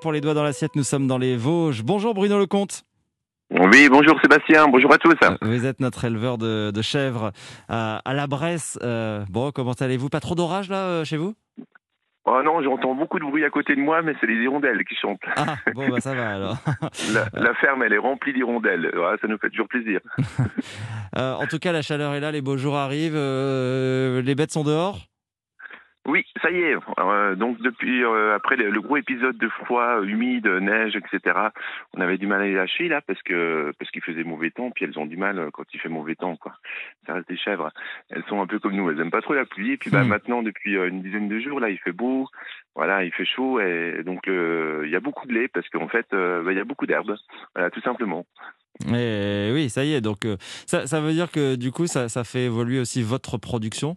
Pour les doigts dans l'assiette, nous sommes dans les Vosges. Bonjour Bruno Lecomte. Oui, bonjour Sébastien, bonjour à tous. Vous êtes notre éleveur de, chèvres à, la Bresse. Euh, bon, comment allez-vous? Pas trop d'orage là euh, chez vous? Oh non, j'entends beaucoup de bruit à côté de moi, mais c'est les hirondelles qui chantent. Ah, bon, bah ça va alors. la, ferme, elle est remplie d'hirondelles. ça nous fait toujours plaisir. Euh, en tout cas, la chaleur est là, les beaux jours arrivent. les bêtes sont dehors? Oui, ça y est. Euh, donc depuis euh, après le, gros épisode de froid, humide, neige, etc. On avait du mal à les lâcher là parce que parce qu'il faisait mauvais temps. Puis elles ont du mal quand il fait mauvais temps quoi. Ça reste des chèvres. Elles sont un peu comme nous. Elles aiment pas trop la pluie. Et puis bah hmm. maintenant depuis euh, une dizaine de jours là, il fait beau. Voilà, il fait chaud et donc il y a beaucoup de lait parce qu'en fait bah, il y a beaucoup d'herbes. Voilà, tout simplement. Et oui, ça y est. Donc ça, ça veut dire que du coup ça, ça fait évoluer aussi votre production?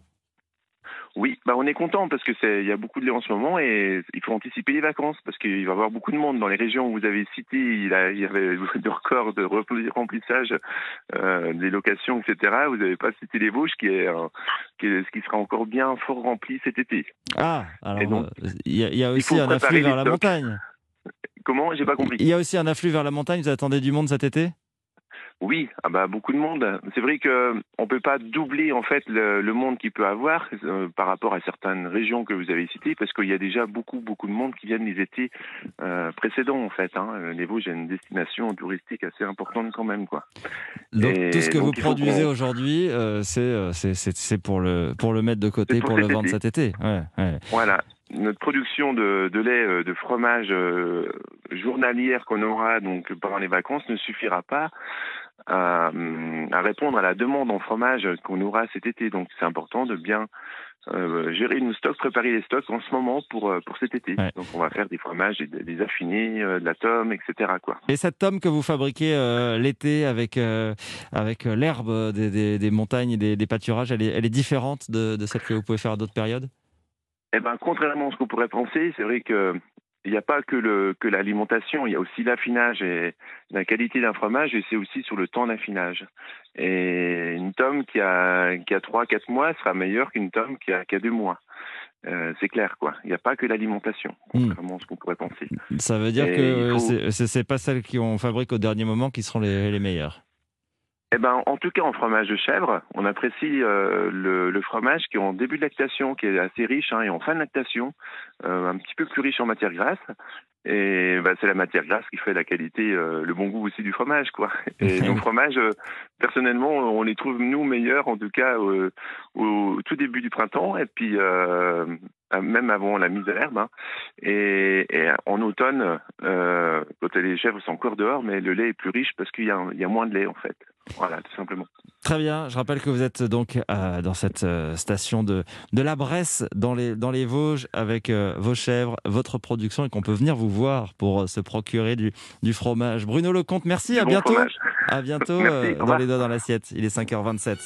Oui, bah on est content parce que c'est il y a beaucoup de lait en ce moment et il faut anticiper les vacances parce qu'il va y avoir beaucoup de monde dans les régions où vous avez cité. Il, a, il y avait des records de remplissage euh, des locations, etc. Vous n'avez pas cité les Vosges qui est, qui est, ce qui sera encore bien fort rempli cet été. Ah, alors il y, a aussi un afflux vers la montagne. Comment? J'ai pas compris. Il y a aussi un afflux vers la montagne. Vous attendez du monde cet été? Oui, ah bah beaucoup de monde. C'est vrai que on peut pas doubler en fait le, monde qu'il peut avoir euh, par rapport à certaines régions que vous avez citées, parce qu'il y a déjà beaucoup beaucoup de monde qui viennent les étés euh, précédents en fait. Hein. Les Vosges, une destination touristique assez importante quand même quoi. Donc tout ce que vous produisez aujourd'hui, euh, c'est c'est pour le pour le mettre de côté pour, le vendre cet été. Ouais, ouais. Voilà notre production de, de, lait, de fromage journalière qu'on aura donc pendant les vacances ne suffira pas à, répondre à la demande en fromage qu'on aura cet été. Donc c'est important de bien euh, gérer nos stocks, préparer les stocks en ce moment pour, euh, pour cet été. Donc on va faire des fromages, des, des affinés, euh, de la tome, etc. Quoi. Et cette tome que vous fabriquez l'été avec, avec l'herbe des, des, montagnes et des, pâturages, elle est, elle est différente de, de celle que vous pouvez faire à d'autres périodes? Eh ben, contrairement à ce qu'on pourrait penser, c'est vrai que il n'y a pas que, le, que l'alimentation, il y a aussi l'affinage et la qualité d'un fromage, et c'est aussi sur le temps d'affinage. Et une tome qui a, qui a 3-4 mois sera meilleure qu'une tome qui a, qui a 2 mois. Euh, c'est clair, quoi. Il n'y a pas que l'alimentation, hmm. contrairement à ce qu'on pourrait penser. Ça veut dire que ce c'est, pas celles qu'on fabrique au dernier moment qui seront les, les meilleures eh ben, en tout cas, en fromage de chèvre, on apprécie euh, le, le, fromage qui est en début de lactation, qui est assez riche, hein, et en fin de lactation, euh, un petit peu plus riche en matière grasse. Et bah, c'est la matière grasse qui fait la qualité, euh, le bon goût aussi du fromage, quoi. Et nos fromages, personnellement, on les trouve nous meilleurs, en tout cas au tout début du printemps, et puis même avant la mise à l'herbe. Hein. Et, et, en automne, quand les chèvres sont encore dehors, mais le lait est plus riche parce qu'il y, y, a moins de lait en fait. Voilà, tout simplement. Très bien. Je rappelle que vous êtes donc euh, dans cette euh, station de, de la Bresse, dans les, dans les Vosges, avec euh, vos chèvres, votre production, et qu'on peut venir vous voir pour se procurer du, du fromage. Bruno Lecomte, merci. à bientôt. À bientôt dans les doigts dans l'assiette. Il est 5h27.